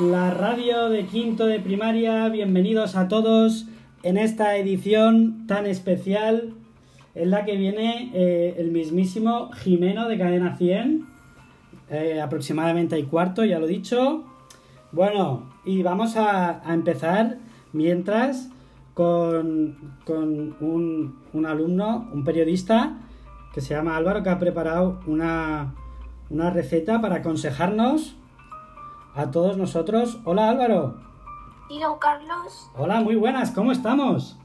la radio de quinto de primaria. Bienvenidos a todos en esta edición tan especial en la que viene eh, el mismísimo Jimeno de Cadena 100. eh, aproximadamente hay cuarto, ya lo he dicho. Bueno, y vamos a, a empezar mientras con, con un, un alumno, un periodista que se llama Álvaro, que ha preparado una, una receta para aconsejarnos a todos nosotros. Hola Álvaro. ¿Y don Carlos? Hola, muy buenas, ¿cómo estamos?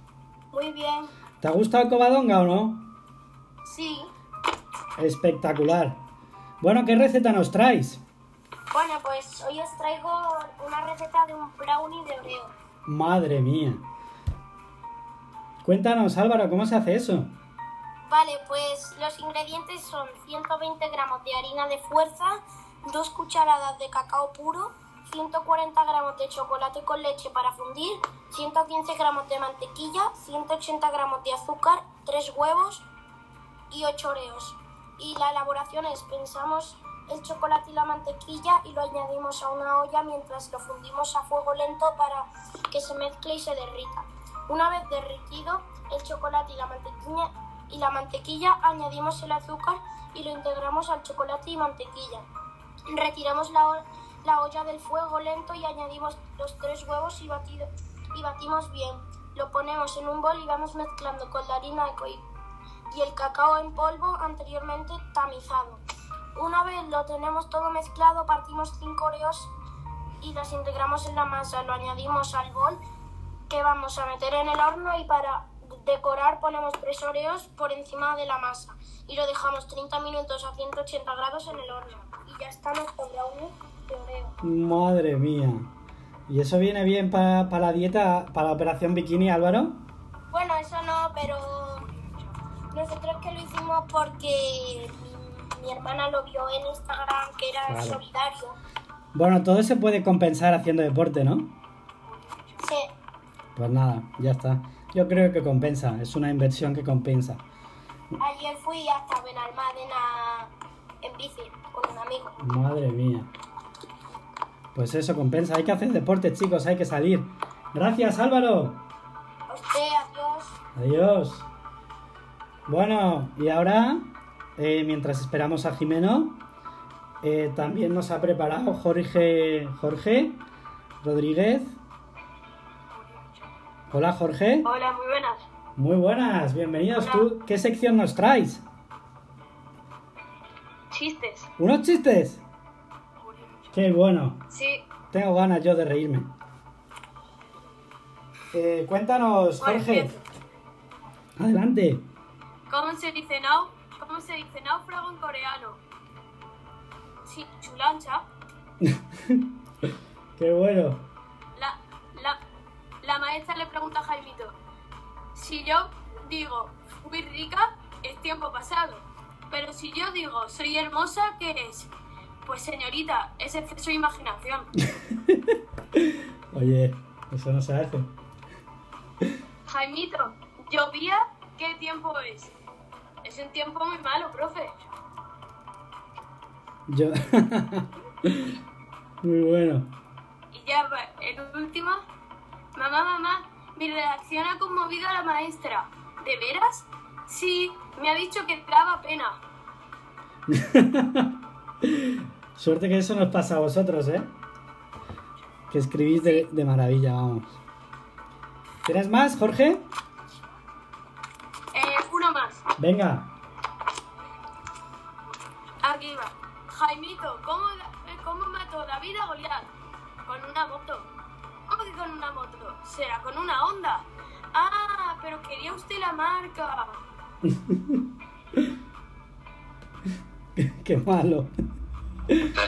Muy bien. ¿Te ha gustado covadonga o no? Sí. Espectacular. Bueno, ¿qué receta nos traes? Bueno, pues hoy os traigo una receta de un brownie de Oreo. Madre mía. Cuéntanos Álvaro, ¿cómo se hace eso? Vale, pues los ingredientes son 120 gramos de harina de fuerza, 2 cucharadas de cacao puro, 140 gramos de chocolate con leche para fundir, 115 gramos de mantequilla, 180 gramos de azúcar, 3 huevos y 8 oreos. Y la elaboración es, pensamos el chocolate y la mantequilla y lo añadimos a una olla mientras lo fundimos a fuego lento para que se mezcle y se derrita. Una vez derretido el chocolate y la mantequilla, y la mantequilla añadimos el azúcar y lo integramos al chocolate y mantequilla. Retiramos la, la olla del fuego lento y añadimos los tres huevos y, batido, y batimos bien. Lo ponemos en un bol y vamos mezclando con la harina y el cacao en polvo anteriormente tamizado. Una vez lo tenemos todo mezclado, partimos cinco oreos y las integramos en la masa. Lo añadimos al bol que vamos a meter en el horno y para decorar ponemos tres oreos por encima de la masa y lo dejamos 30 minutos a 180 grados en el horno. Y ya está nuestro brownie de Oreo. Madre mía. ¿Y eso viene bien para la dieta, para la operación bikini, Álvaro? Bueno, eso no, pero nosotros que lo hicimos porque mi, mi hermana lo vio en Instagram que era Claro. solidario. Bueno, todo se puede compensar haciendo deporte, ¿no? Sí, Pues nada, ya está. Yo creo que compensa, es una inversión que compensa. ayer fui hasta Benalmádena en bici con un amigo. Madre mía. Pues eso compensa, hay que hacer deporte, chicos, hay que salir. Gracias, Álvaro. A usted, adiós. Adiós. Bueno, y ahora, eh, mientras esperamos a Jimeno, eh, también nos ha preparado Jorge, Jorge Rodríguez. Hola, Jorge. Hola, muy buenas. Muy buenas, bienvenidos. Hola. ¿Tú qué sección nos traes? Chistes. ¿Unos chistes? Qué bueno. Sí. Tengo ganas yo de reírme. Eh, cuéntanos, Jorge. Adelante. ¿Cómo se dice nau? ¿Cómo se dice náufrago en coreano? Sí, chulancha. Qué bueno. La, maestra le pregunta a Jaimito, si yo digo fui rica, es tiempo pasado. Pero si yo digo soy hermosa, ¿qué es? Pues señorita, es exceso de imaginación. Oye, eso no se hace. Jaimito, llovía, ¿qué tiempo es? Es un tiempo muy malo, profe. Yo. Muy bueno. Y ya el último. Mamá, mamá, mi redacción ha conmovido a la maestra. ¿De veras? Sí, me ha dicho que daba pena. Suerte que eso nos pasa a vosotros, ¿eh? Que escribís de, de maravilla, vamos. ¿Tienes más, Jorge? Eh, uno más. Venga. Aquí va. Jaimito, ¿cómo, eh, ¿cómo mató David a Goliat? Con una moto. ¿Cómo que con una moto? ¿Será con una Honda? Ah, pero quería usted la marca. Qué malo.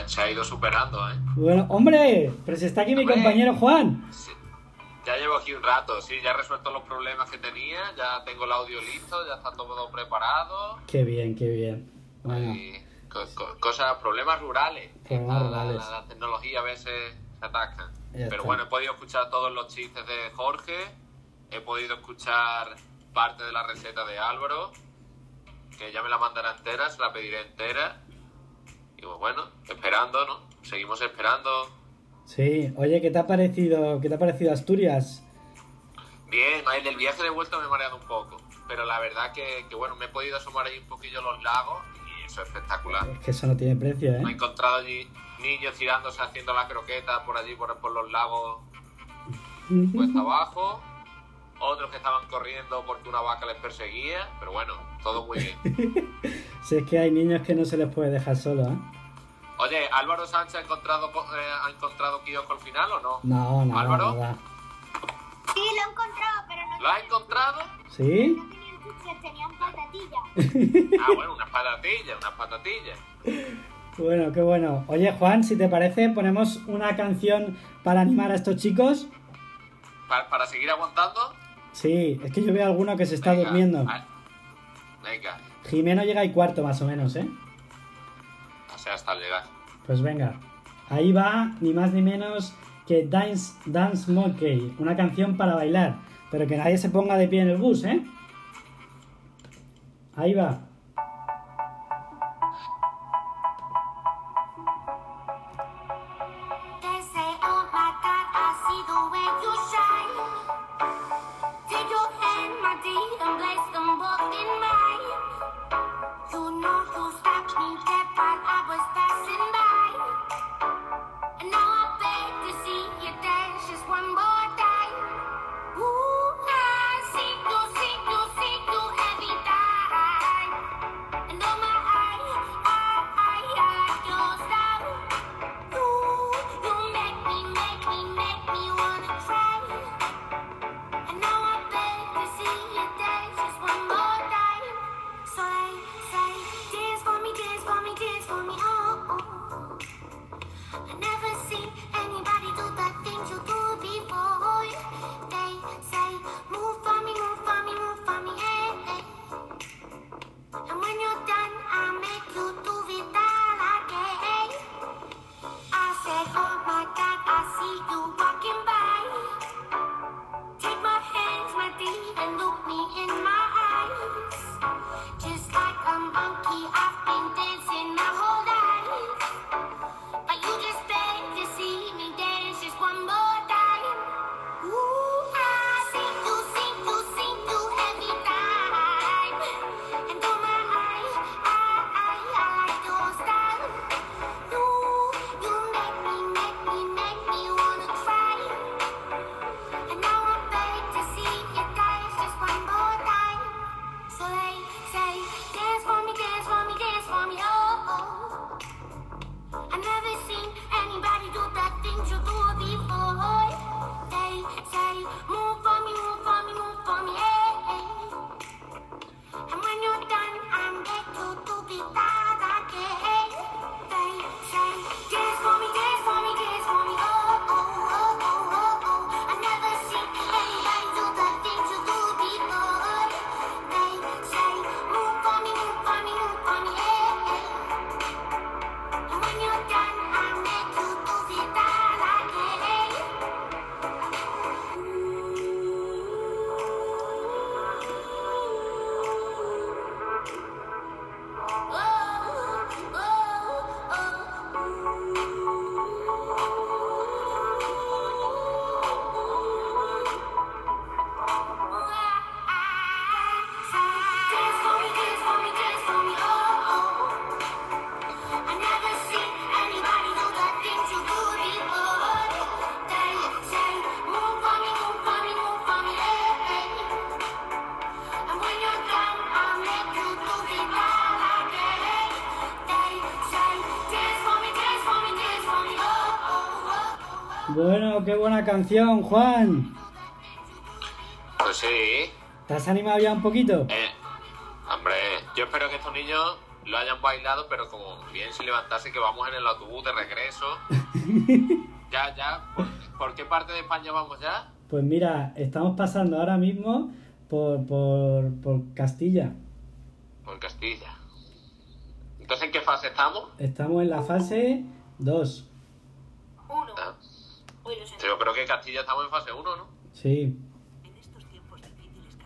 Se- ha ido superando, ¿eh? Bueno, hombre, pero si está aquí mi compañero Juan. Sí. Ya llevo aquí un rato, sí, ya he resuelto los problemas que tenía, ya tengo el audio listo, ya está todo preparado. Qué bien, qué bien. Bueno, Y co- co- cosas, problemas rurales. Problemas la, la tecnología a veces se ataca. Pero bueno, he podido escuchar todos los chistes de Jorge, he podido escuchar parte de la receta de Álvaro, que ya me la mandan entera, se la pediré entera. Y pues bueno, esperando, ¿no? Seguimos esperando. Sí, oye, ¿qué te ha parecido, qué te ha parecido Asturias? Bien, ahí del viaje de vuelta me he mareado un poco, pero la verdad que, que bueno, me he podido asomar ahí un poquillo los lagos y eso es espectacular. Es que eso no tiene precio, ¿eh? Me he encontrado allí niños tirándose, haciendo la croqueta por allí, por, por los lagos cuesta abajo. Otros que estaban corriendo porque una vaca les perseguía, pero bueno, todo muy bien. si es que hay niños que no se les puede dejar solos, ¿eh? Oye, ¿Álvaro Sánchez ha encontrado, eh, ha encontrado kiosco al final o no? No, no. ¿Álvaro? Sí, lo he encontrado, pero no. ¿Lo has encontrado? Sí. No tenían cuchillas, tenían ah. patatillas. ah, bueno, unas patatillas, unas patatillas. Bueno, qué bueno. Oye, Juan, si te parece, ponemos una canción para animar a estos chicos. ¿Para, seguir aguantando? Sí, es que yo veo alguno que se está durmiendo. Venga. Jimeno llega y cuarto, más o menos, ¿eh? O sea, hasta llegar. Pues venga, ahí va, ni más ni menos que Dance, Dance Monkey, una canción para bailar, pero que nadie se ponga de pie en el bus, ¿eh? Ahí va. canción, Juan. Pues sí. ¿Te has animado ya un poquito? Eh, hombre, yo espero que estos niños lo hayan bailado, pero como bien se levantase que vamos en el autobús de regreso. ya, ya. ¿Por, ¿Por, qué parte de España vamos ya? Pues mira, estamos pasando ahora mismo por, por, por Castilla. Por Castilla. Entonces, ¿en qué fase estamos? Estamos en la fase 2. Sí.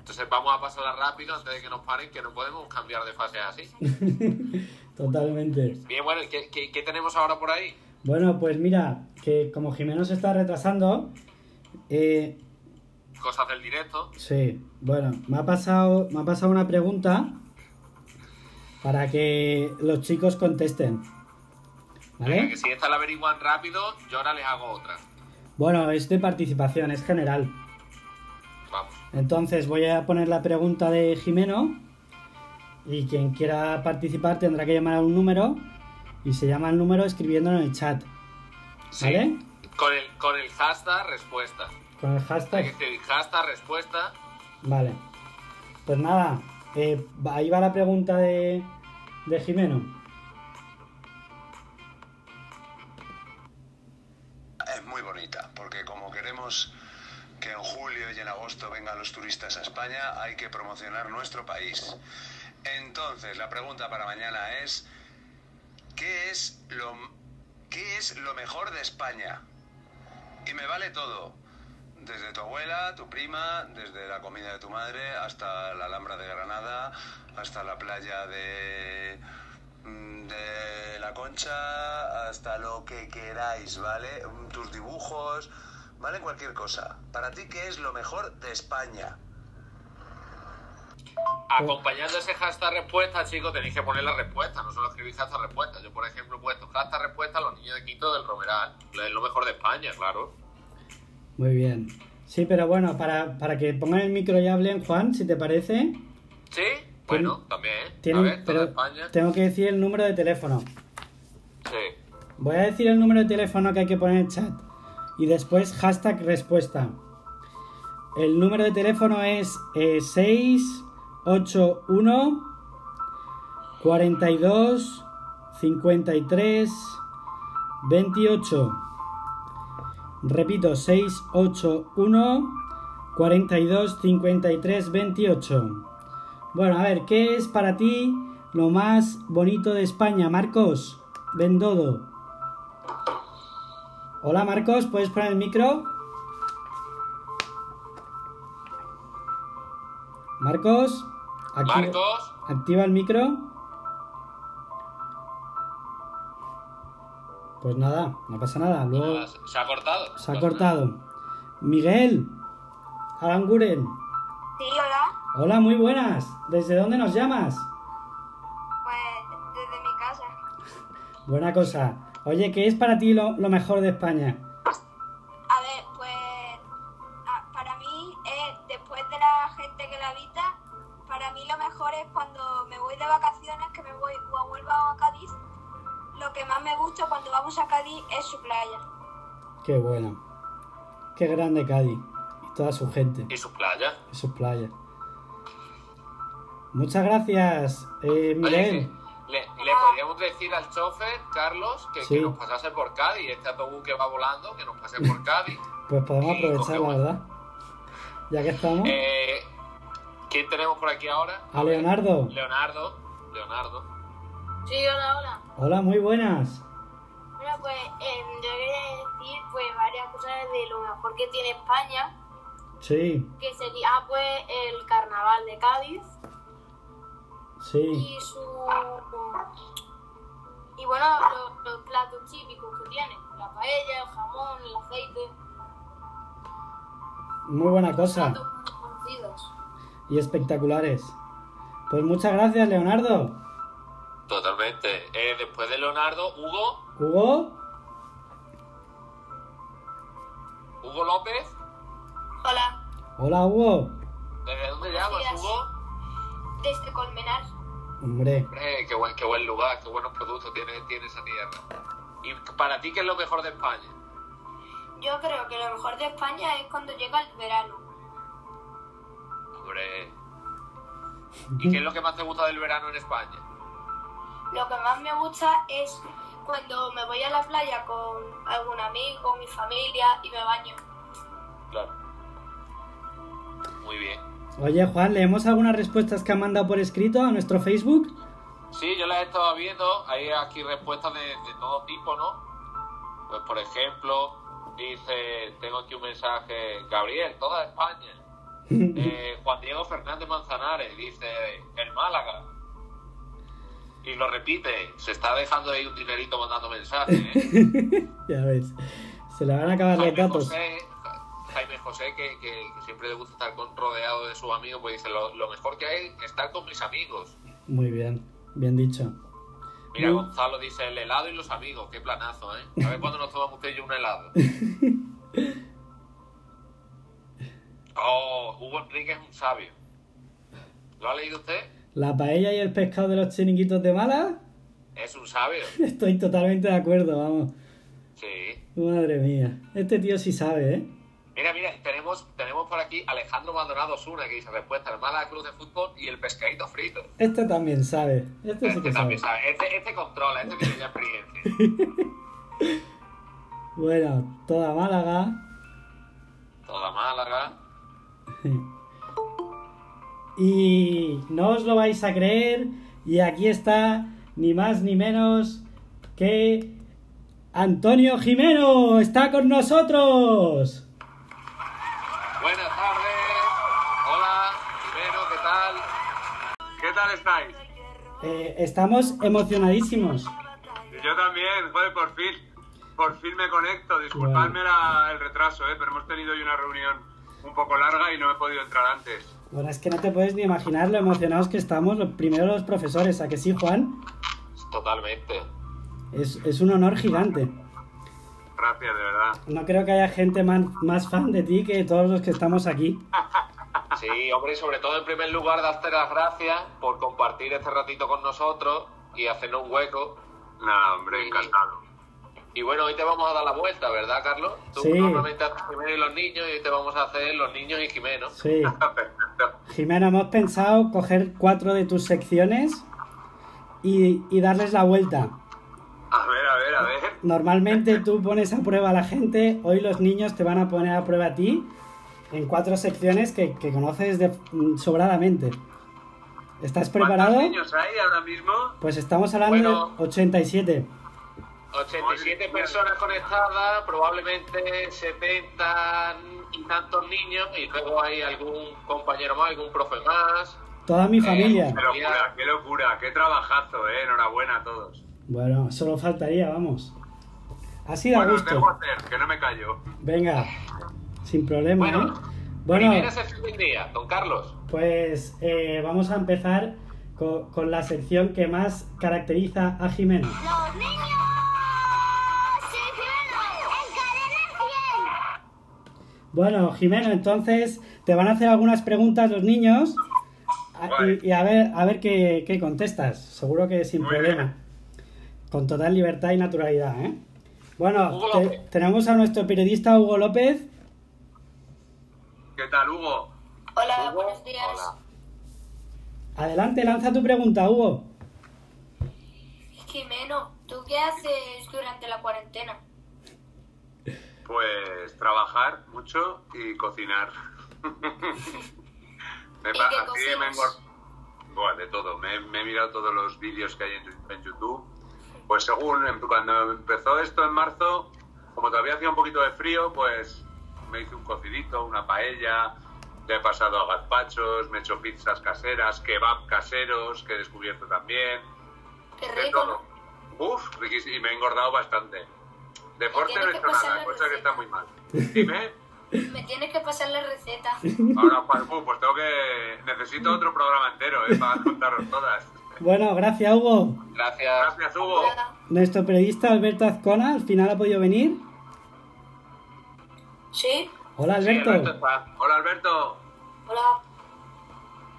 Entonces vamos a pasarla rápido antes de que nos paren, que no podemos cambiar de fase así. Totalmente. Bien, bueno, ¿qué, tenemos ahora por ahí? Bueno, pues mira, que como Jimeno se está retrasando... Eh, Cosas del directo. Sí, bueno, me ha pasado, me ha pasado una pregunta para que los chicos contesten. ¿Vale? Que si esta la averiguan rápido, yo ahora les hago otra. Bueno, es de participación, es general. Vamos. Entonces voy a poner la pregunta de Jimeno y quien quiera participar tendrá que llamar a un número y se llama el número escribiéndolo en el chat. Sí. ¿Vale? Con el, con el hashtag respuesta. Con el Hay que hashtag. hashtag respuesta. Vale. Pues nada, eh, ahí va la pregunta de, de Jimeno. Es muy bonita, porque como queremos julio y en agosto vengan los turistas a España, hay que promocionar nuestro país. Entonces, la pregunta para mañana es, ¿qué es lo, qué es lo mejor de España? Y me vale todo, desde tu abuela, tu prima, desde la comida de tu madre, hasta la Alhambra de Granada, hasta la playa de, mm, de la Concha, hasta lo que queráis, ¿vale? Mm, Tus dibujos, ¿vale? Cualquier cosa. Para ti, ¿qué es lo mejor de España? Acompañando ese hashtag respuesta, chicos, tenéis que poner la respuesta, no solo escribir hashtag respuesta. Yo, por ejemplo, he puesto hashtag respuesta a los niños de quinto del Romeral. Es lo mejor de España, claro. Muy bien. Sí, pero bueno, para, para que pongan el micro y hablen, Juan, si te parece, ¿Sí? Bueno, también. A ver, pero España. tengo que decir el número de teléfono. Sí. Voy a decir el número de teléfono que hay que poner en el chat. Y después hashtag respuesta. El número de teléfono es eh, 681 42 53 28. Repito, 681 42 53 28. Bueno, a ver, ¿qué es para ti lo más bonito de España, Marcos? Bendodo. Hola, Marcos, ¿puedes poner el micro? Marcos, activa, Marcos, activa el micro. Pues nada, no pasa nada. Luego nada, se ha cortado. se ha cortado. Miguel, Aranguren. Sí, hola. Hola, muy buenas. ¿Desde dónde nos llamas? Pues desde mi casa. Buena cosa. Oye, ¿qué es para ti lo, lo mejor de España? A ver, pues a- para mí, eh, después de la gente que la habita, para mí lo mejor es cuando me voy de vacaciones, que me voy o vuelvo a Cádiz. Lo que más me gusta cuando vamos a Cádiz es su playa. Qué bueno. Qué grande Cádiz. Y toda su gente. ¿Y sus playas? Y sus playas. Muchas gracias, eh, Miguel. Podríamos decir al chofer, Carlos, que, Sí. que nos pasase por Cádiz. Este autobús que va volando, que nos pase por Cádiz. Pues podemos aprovechar, la verdad. Ya que estamos. Eh, ¿Quién tenemos por aquí ahora? A Leonardo. Leonardo. Leonardo. Sí, hola, hola. Hola, muy buenas. Bueno, pues em, yo quería decir pues varias cosas de lo mejor que tiene España, Sí, que sería pues el carnaval de Cádiz sí. y su y bueno los, los platos típicos que tiene, la paella, el jamón, el aceite, Muy buena cosa. platos muy conocidos. Y espectaculares. Pues muchas gracias, Leonardo. Totalmente. Eh, después de Leonardo, Hugo. Hugo. Hugo López. Hola, Hola, Hugo. ¿Desde dónde llamas. Hugo? Desde Colmenar. Hombre, Hombre, qué buen, qué buen lugar, qué buenos productos tiene, tiene esa tierra. ¿Y para ti qué es lo mejor de España? Yo creo que lo mejor de España es cuando llega el verano. Hombre. ¿Y qué es lo que más te gusta del verano en España? Lo que más me gusta es cuando me voy a la playa con algún amigo, mi familia y me baño. Claro. Muy bien. Oye, Juan, ¿leemos algunas respuestas que han mandado por escrito a nuestro Facebook? Sí, yo las he estado viendo. Hay aquí respuestas de, de todo tipo, ¿no? Pues, por ejemplo, dice, tengo aquí un mensaje, Gabriel, toda España. Eh, Juan Diego Fernández Manzanares dice, el Málaga. Y lo repite. Se está dejando ahí un dinerito mandando mensajes, ¿eh? ya ves. Se le van a acabar los datos. José, Jaime José, que, que- que siempre le gusta estar con- rodeado de sus amigos, pues dice, lo, lo mejor que hay es estar con mis amigos. Muy bien, bien dicho. Mira, Muy- Gonzalo dice, el helado y los amigos, qué planazo, ¿eh? A ver cuándo nos tomamos usted y yo un helado. Oh, Hugo Enrique es un sabio. ¿Lo ha leído usted? La paella y el pescado de los chiringuitos de Mala, Es un sabio. estoy totalmente de acuerdo, vamos. Sí. Madre mía, este tío sí sabe, ¿eh? Mira, mira, tenemos, tenemos por aquí Alejandro Maldonado Osuna que dice respuesta, el Málaga Club de Fútbol y el pescadito frito. Este también sabe, este sí Este que sabe. también sabe. Este, este controla, este tiene ya experiencia. Bueno, toda Málaga. Toda Málaga. Y no os lo vais a creer, y aquí está ni más ni menos que Antonio Jimeno, está con nosotros. Buenas tardes. Hola, Jimeno, ¿qué tal? ¿Qué tal estáis? Eh, estamos emocionadísimos. Yo también, joder, por fin. Por fin me conecto. Disculpadme la- el retraso, ¿eh? pero hemos tenido hoy una reunión un poco larga y no he podido entrar antes. Bueno, es que no te puedes ni imaginar lo emocionados que estamos, primero los profesores, ¿a que sí, Juan? Totalmente. Es, es un honor gigante. Gracias, de verdad. No creo que haya gente más, más fan de ti que todos los que estamos aquí. Sí, hombre, y sobre todo en primer lugar darte las gracias por compartir este ratito con nosotros y hacernos un hueco. Nada, hombre, encantado. Y bueno, hoy te vamos a dar la vuelta, ¿verdad, Carlos? Tú Sí. normalmente haces Jimeno y los niños y hoy te vamos a hacer los niños y Jimeno. Sí. Perfecto. Jimeno, hemos pensado coger cuatro de tus secciones y, y darles la vuelta. Normalmente tú pones a prueba a la gente, hoy los niños te van a poner a prueba a ti en cuatro secciones que, que conoces de, mm, sobradamente. ¿Estás preparado? ¿Cuántos niños hay ahora mismo? Pues estamos hablando Bueno. de 87. 87 personas conectadas, probablemente 70 y tantos niños y luego hay algún compañero más, algún profe más. Toda mi Eh, familia. Qué locura, qué locura, qué trabajazo, ¿eh? Enhorabuena a todos. Bueno, solo faltaría, vamos. Así da Bueno, os dejo gusto. hacer, que no me callo. Venga, sin problema, Bueno, ¿eh? Bueno, primera sección del día, don Carlos. pues eh, vamos a empezar co- con, la sección que más caracteriza a Jimeno. ¡Los niños! ¡Sí, en cadena 100! Bueno, Jimeno, entonces te van a hacer algunas preguntas los niños a- Vale. y, y a ver, a ver qué, qué contestas. Seguro que sin Muy problema. bien. Con total libertad y naturalidad, ¿eh? Bueno, te- tenemos a nuestro periodista Hugo López. ¿Qué tal, Hugo? Hola, Hugo, buenos días. hola. Adelante, lanza tu pregunta, Hugo. Jimeno, ¿tú qué haces durante la cuarentena? Pues trabajar mucho y cocinar. me ¿Y qué pasa así, cocinas? me engor- Buah, de todo. Me, me he mirado todos los vídeos que hay en YouTube. Pues según em- cuando empezó esto en marzo, como todavía hacía un poquito de frío, pues me hice un cocidito, una paella, le he pasado a gazpachos, me he hecho pizzas caseras, kebab caseros, que he descubierto también. Qué De rico, todo. Uf, riquísimo. Y me he engordado bastante. Deporte no he hecho nada, cosa que está muy mal. Dime. Me tienes que pasar la receta. Ahora, pues, uh, pues tengo que... Necesito otro programa entero, ¿eh? Para contaros todas. Bueno, gracias, Hugo. Gracias. Gracias, Hugo. Nuestro periodista Alberto Azcona al final ha podido venir. ¿Sí? Hola, Sí, Alberto. Hola, Alberto. Hola.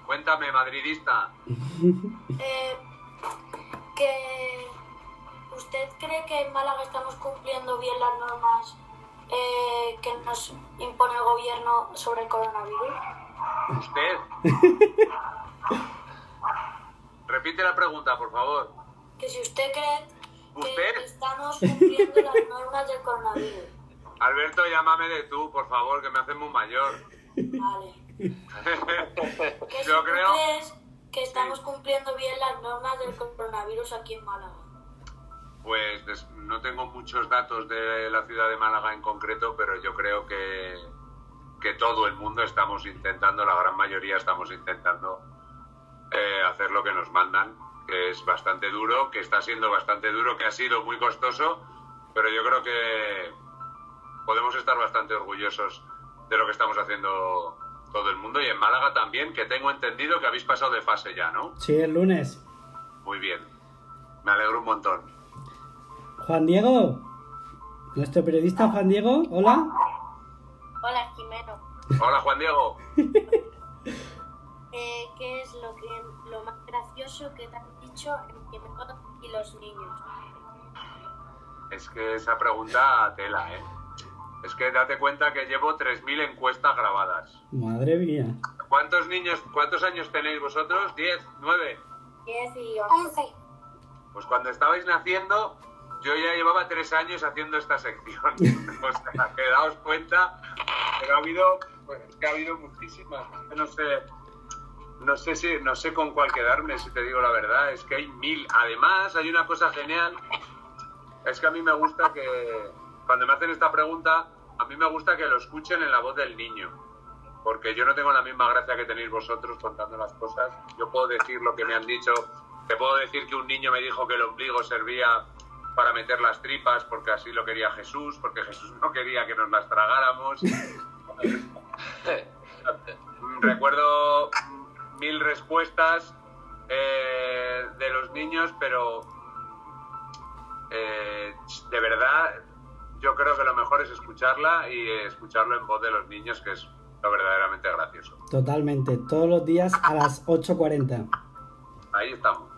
Cuéntame, madridista. Eh, que ¿Usted cree que en Málaga estamos cumpliendo bien las normas eh, que nos impone el gobierno sobre el coronavirus? ¿Usted? Repite la pregunta, por favor. Que si usted cree ¿Usted? que estamos cumpliendo las normas del coronavirus. Alberto, llámame de tú, por favor, que me haces muy mayor. Vale. Que si Yo tú creo... crees que estamos cumpliendo bien las normas del coronavirus aquí en Málaga. Pues no tengo muchos datos de la ciudad de Málaga en concreto, pero yo creo que, que todo el mundo estamos intentando, la gran mayoría estamos intentando eh, hacer lo que nos mandan, que es bastante duro, que está siendo bastante duro, que ha sido muy costoso, pero yo creo que podemos estar bastante orgullosos de lo que estamos haciendo todo el mundo y en Málaga también, que tengo entendido que habéis pasado de fase ya, ¿no? Sí, el lunes. Muy bien. Me alegro un montón. Juan Diego, nuestro periodista Juan Diego, hola. Hola, Jimeno. Hola, Juan Diego. Eh, ¿Qué es lo, que, lo más gracioso que te han dicho en y los niños? Es que esa pregunta tela, ¿eh? Es que date cuenta que llevo 3.000 encuestas grabadas. Madre mía. ¿Cuántos niños, cuántos años tenéis vosotros? ¿10? ¿9? 10 y 11. Pues cuando estabais naciendo, yo ya llevaba tres años haciendo esta sección. o sea, que daos cuenta, pero ha habido, pues, que ha habido muchísimas. No sé, no sé si, no sé con cuál quedarme, si te digo la verdad. Es que hay mil. Además, hay una cosa genial. Es que a mí me gusta que, cuando me hacen esta pregunta, a mí me gusta que lo escuchen en la voz del niño. Porque yo no tengo la misma gracia que tenéis vosotros contando las cosas. Yo puedo decir lo que me han dicho. Te puedo decir que un niño me dijo que el ombligo servía para meter las tripas porque así lo quería Jesús, porque Jesús no quería que nos las tragáramos. Recuerdo mil respuestas eh, de los niños, pero eh, de verdad yo creo que lo mejor es escucharla y escucharlo en voz de los niños, que es lo verdaderamente gracioso. Totalmente, todos los días a las 8.40. Ahí estamos.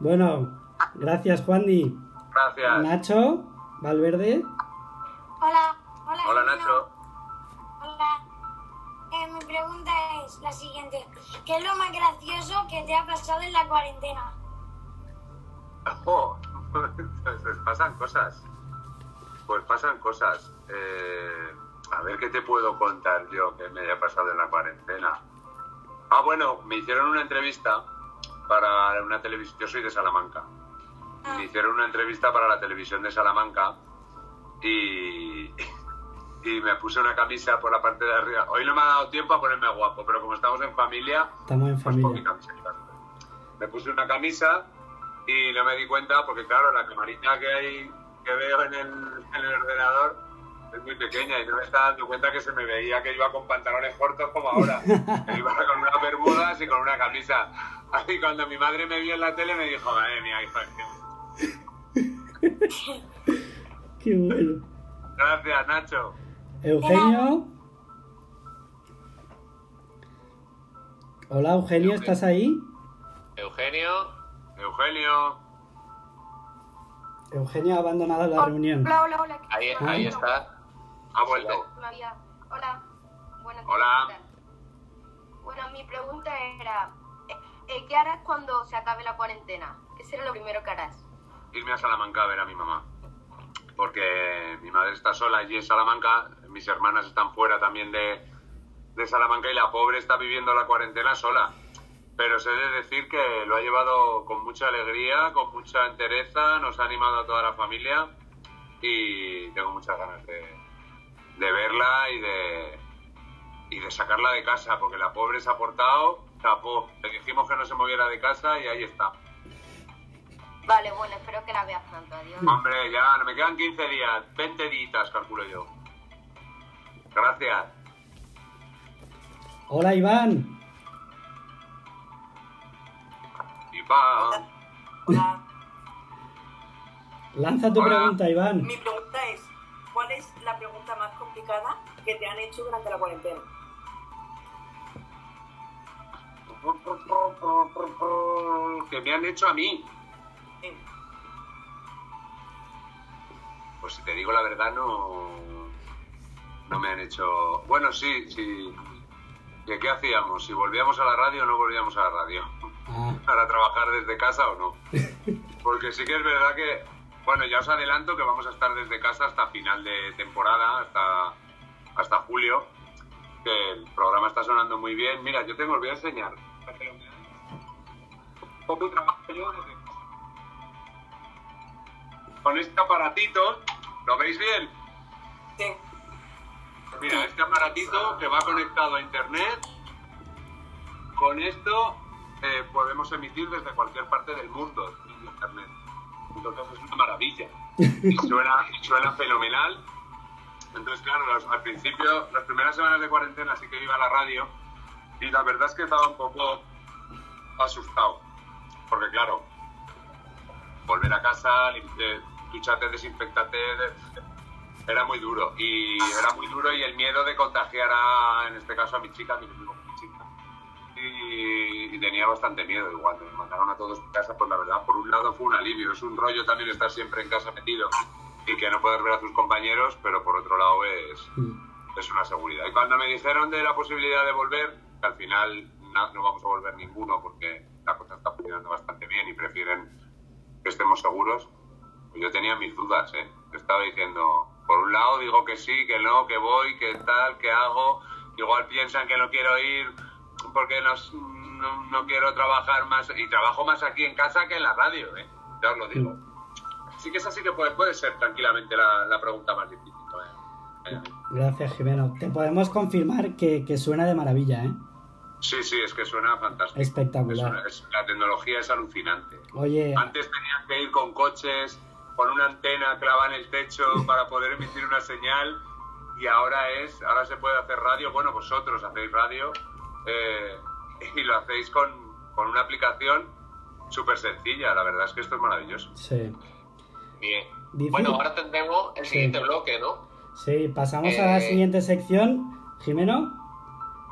Bueno, gracias Juan Di. Gracias. Nacho, Valverde. Hola, hola. Hola. Nacho. Pregunta es la siguiente. ¿Qué es lo más gracioso que te ha pasado en la cuarentena? Oh, pues pasan cosas. Pues pasan cosas. Eh, a ver qué te puedo contar yo que me haya pasado en la cuarentena. Ah, bueno, me hicieron una entrevista para una televisión. Yo soy de Salamanca. Me hicieron una entrevista para la televisión de Salamanca y, y me puse una camisa por la parte de arriba. Hoy no me ha dado tiempo a ponerme guapo, pero como estamos en familia, Estamos en pues familia. Me puse una camisa y no me di cuenta porque, claro, la camarita que hay que veo en el, en el ordenador es muy pequeña y no me estaba dando cuenta que se me veía que iba con pantalones cortos como ahora. Iba con unas bermudas y con una camisa. Así cuando mi madre me vio en la tele me dijo, madre mía, hijo, Qué bueno. Gracias, Nacho. Eugenio. Hola Eugenio, ¿estás ahí? Eugenio, Eugenio. Eugenio ha abandonado la reunión. Hola, hola, hola. ahí, ahí está. Ha vuelto. Hola. Buenas Hola. tardes. Bueno, mi pregunta era, eh, eh, ¿qué harás cuando se acabe la cuarentena? ¿Qué será lo primero que harás? irme a Salamanca a ver a mi mamá. Porque mi madre está sola allí en Salamanca, mis hermanas están fuera también de, de Salamanca y la pobre está viviendo la cuarentena sola. Pero sé de decir que lo ha llevado con mucha alegría, con mucha entereza, nos ha animado a toda la familia y tengo muchas ganas de, de verla y de, y de sacarla de casa, porque la pobre se ha portado, tapó. Le dijimos que no se moviera de casa y ahí está. Vale, bueno, espero que la veas pronto. Adiós. Hombre, ya me quedan 15 días, 20 días, calculo yo. Gracias. Hola Iván. Iván. Hola. Lanza tu Hola. pregunta, Iván. Mi pregunta es, ¿cuál es la pregunta más complicada que te han hecho durante la cuarentena? Que me han hecho a mí. Sí. Pues si te digo la verdad, no. No me han hecho. Bueno, sí, sí. ¿Qué, qué hacíamos? ¿Si volvíamos a la radio o no volvíamos a la radio? Ah, ¿Para trabajar desde casa o no? Porque sí que es verdad que. Bueno, ya os adelanto que vamos a estar desde casa hasta final de temporada, hasta, hasta julio. Que el programa está sonando muy bien. Mira, yo tengo, os voy a enseñar. Con este aparatito, ¿lo veis bien? Sí. Mira, este aparatito que va conectado a internet, con esto eh, podemos emitir desde cualquier parte del mundo en internet. Entonces es una maravilla. Y suena, suena fenomenal. Entonces, claro, los- al principio, las primeras semanas de cuarentena sí que iba a la radio y la verdad es que estaba un poco asustado. Porque, claro, volver a casa, eh, ducharte, desinfectarte, de- era muy duro. Y era muy duro y el miedo de contagiar a, en este caso, a mi chica, que yo vivo con mi chica. Y, y tenía bastante miedo. Cuando me mandaron a todos a casa, pues la verdad, por un lado fue un alivio. Es un rollo también estar siempre en casa metido y que no puedas ver a tus compañeros, pero por otro lado es, es una seguridad. Y cuando me dijeron de la posibilidad de volver, que al final no, no vamos a volver ninguno porque la cosa está funcionando bastante bien y prefieren que estemos seguros, pues yo tenía mis dudas, ¿eh? Estaba diciendo, por un lado digo que sí, que no, que voy, que tal, que hago, igual piensan que no quiero ir porque nos- no, no quiero trabajar más, y trabajo más aquí en casa que en la radio, ¿eh? Ya os lo digo. Sí que es así que puede, puede ser tranquilamente la, la pregunta más difícil. ¿eh? Eh, Gracias, Jimeno. Te podemos confirmar que, que suena de maravilla, ¿eh? Sí, sí, es que suena fantástico. Espectacular. Es una- es- la tecnología es alucinante. Oye, Antes tenían que ir con coches, con una antena clavada en el techo para poder emitir una señal y ahora es, ahora se puede hacer radio. Bueno, vosotros hacéis radio eh, y lo hacéis con, con una aplicación súper sencilla. La verdad es que esto es maravilloso. sí. Bien. Dice- Bueno, ahora tendremos el Sí. siguiente bloque, ¿no? Sí, pasamos a la Eh. siguiente sección. Jimeno,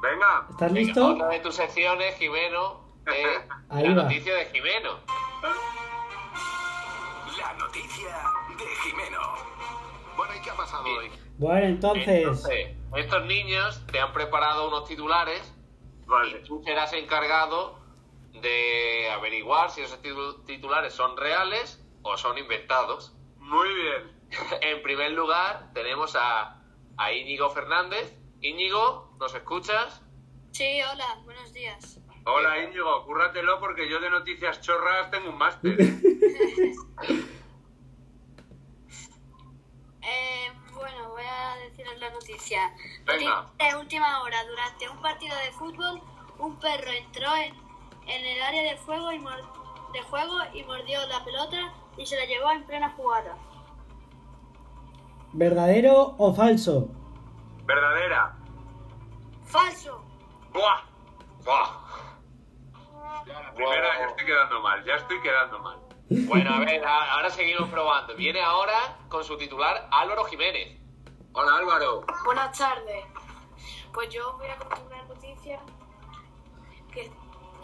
Venga, ¿estás Venga, listo? Otra de tus secciones, Jimeno, es Ahí la va. noticia de Jimeno. Noticia de Jimeno. Bueno, ¿y qué ha pasado hoy? Bueno, entonces, Entonces, estos niños te han preparado unos titulares vale. y tú serás encargado de averiguar si esos titu- titulares son reales o son inventados. Muy bien. En primer lugar, tenemos a, a Íñigo Fernández. Íñigo, ¿nos escuchas? Sí, hola, buenos días. Hola Íñigo, cúrratelo porque yo de noticias chorras tengo un máster. ¿eh? Bueno, voy a deciros la noticia. Venga. Noticia De última hora, durante un partido de fútbol, un perro entró en, en el área de, fuego y mor- de juego y mordió la pelota y se la llevó en plena jugada. ¿verdadero o falso? Verdadera. ¡Falso! ¡Buah! ¡Buah! Ya la primera ya estoy quedando mal, ya estoy quedando mal. Bueno, a ver, ahora seguimos probando. Viene ahora con su titular Álvaro Jiménez. Hola Álvaro. Buenas tardes. Pues yo voy a contar una noticia que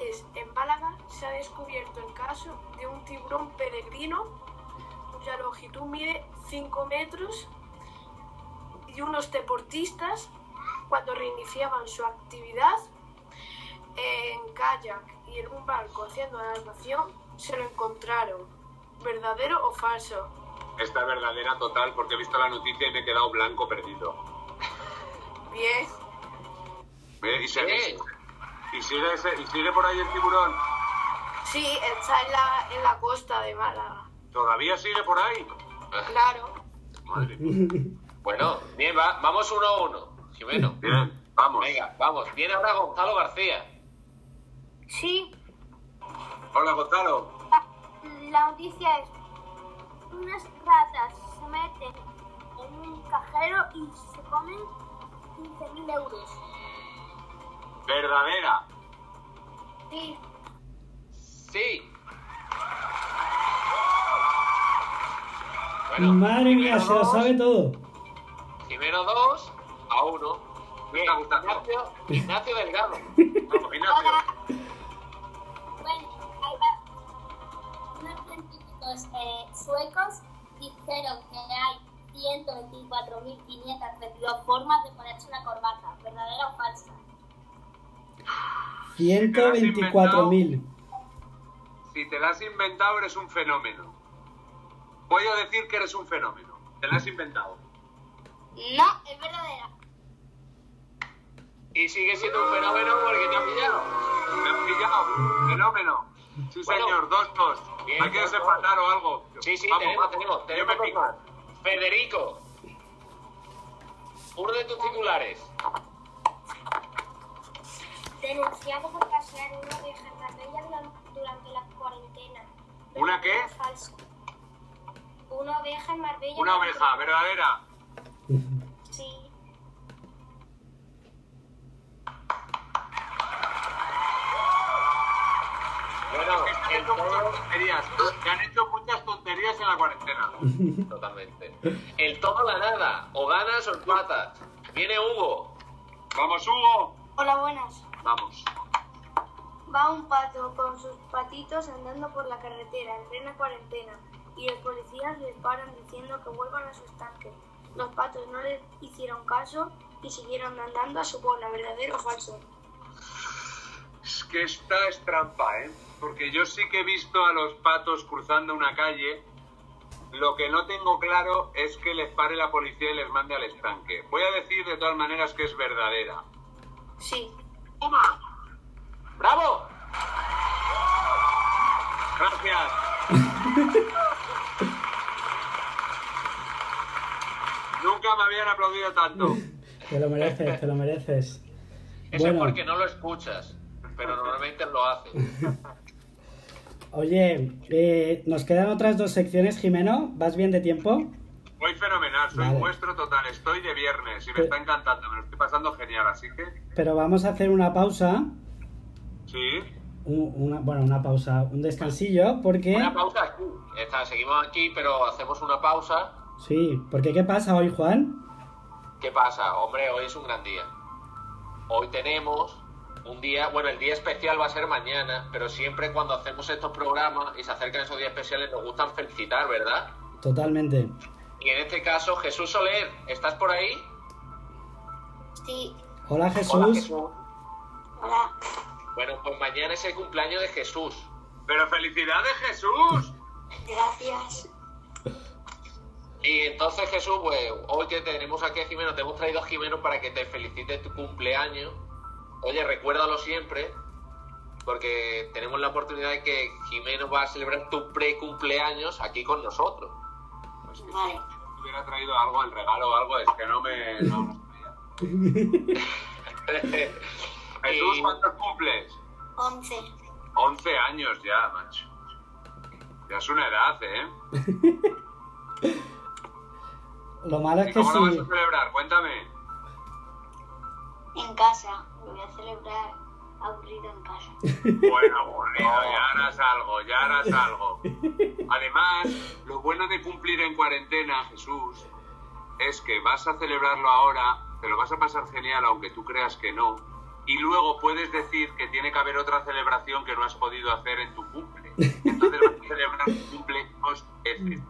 es en Málaga se ha descubierto el caso de un tiburón peregrino cuya longitud mide 5 metros y unos deportistas cuando reiniciaban su actividad en kayak y en un barco haciendo natación se lo encontraron. ¿Verdadero o falso? Esta es verdadera total porque he visto la noticia y me he quedado blanco perdido. Bien. ¿Eh? ¿Y, sigue, Bien. y, sigue ese- y sigue por ahí el tiburón? Sí, está en la, en la costa de Málaga. ¿Todavía sigue por ahí? Claro. Madre mía. Bueno, bien, va- vamos uno a uno. Jimeno. Bien, vamos. Venga, vamos. Viene ahora Gonzalo García. Sí, Hola Gonzalo. la noticia es, unas ratas se meten en un cajero y se comen 15.000 euros. Verdadera. Sí, Sí. Bueno, Madre mía, se lo dos, sabe todo. Jimeno 2 a 1. Bien, Me gusta. Ignacio, Ignacio Delgado. Vamos, Ignacio. Científicos eh, suecos dijeron que hay 124.532 formas de ponerse una corbata, ¿verdadera o falsa? 124.000. Si te la has inventado, eres un fenómeno. Voy a decir que eres un fenómeno. Te la has inventado. No, es verdadera. Y sigue siendo un fenómeno porque te ha pillado. Me has pillado. Fenómeno. Sí, Bueno. señor. Dos, dos. Bien, Hay que desempatar o algo. Sí, sí, Vamos, tenemos, vamos. tenemos, Yo me pico. Federico. Uno de tus titulares. Denunciado por casear uno de oveja en Marbella duran- durante la cuarentena. ¿Una qué? ¿Verdadero o falso? Una oveja en Marbella. Una oveja, verdadera. Hecho muchas tonterías. Que han hecho muchas tonterías en la cuarentena. totalmente. El todo la nada, o ganas o empatas. Viene Hugo. Vamos, Hugo. Hola, buenas. Vamos. Va un pato con sus patitos andando por la carretera en plena cuarentena y los policías les paran diciendo que vuelvan a su estanque. Los patos no les hicieron caso y siguieron andando a su bola, ¿verdadero o falso? Es que esta es trampa, ¿eh? Porque yo sí que he visto a los patos cruzando una calle. Lo que no tengo claro es que les pare la policía y les mande al estanque. Voy a decir de todas maneras que es verdadera. Sí. ¡Bravo! Gracias. Nunca me habían aplaudido tanto. Te lo mereces, te lo mereces. Eso Bueno. es porque no lo escuchas, pero normalmente lo haces. Oye, eh, nos quedan otras dos secciones, Jimeno. ¿Vas bien de tiempo? Voy fenomenal, soy Vale. vuestro total. Estoy de viernes y me está encantando, me lo estoy pasando genial, así que Pero vamos a hacer una pausa. sí. un- una, bueno, una pausa, un descansillo, porque... Una pausa aquí. Está, seguimos aquí, pero hacemos una pausa. Sí, porque ¿qué pasa hoy, Juan? ¿Qué pasa? Hombre, hoy es un gran día. Hoy tenemos un día, bueno, el día especial va a ser mañana, pero siempre cuando hacemos estos programas y se acercan esos días especiales nos gustan felicitar, ¿verdad? Totalmente. Y en este caso, Jesús Soler, ¿estás por ahí? Sí. Hola, Jesús. Hola, Jesús. Hola. Bueno, pues mañana es el cumpleaños de Jesús. Pero felicidades, Jesús. Gracias. Y entonces, Jesús, pues hoy que tenemos aquí a Jimeno, te hemos traído a Jimeno para que te felicite tu cumpleaños. Oye, recuérdalo siempre, porque tenemos la oportunidad de que Jimeno va a celebrar tu pre-cumpleaños aquí con nosotros. Pues que si hubiera traído algo en regalo o algo, es que no me. No. Jesús, ¿cuántos cumples? Once. 11 años ya, macho. Ya es una edad, ¿eh? Lo malo es ¿Y que cómo lo vas a celebrar? Cuéntame. En casa. Voy a celebrar aburrido en casa. Bueno, aburrido, ya harás algo, ya harás algo. Además, lo bueno de cumplir en cuarentena, Jesús, es que vas a celebrarlo ahora, te lo vas a pasar genial, aunque tú creas que no, y luego puedes decir que tiene que haber otra celebración que no has podido hacer en tu cumple. Entonces vas a celebrar tu cumple dos veces.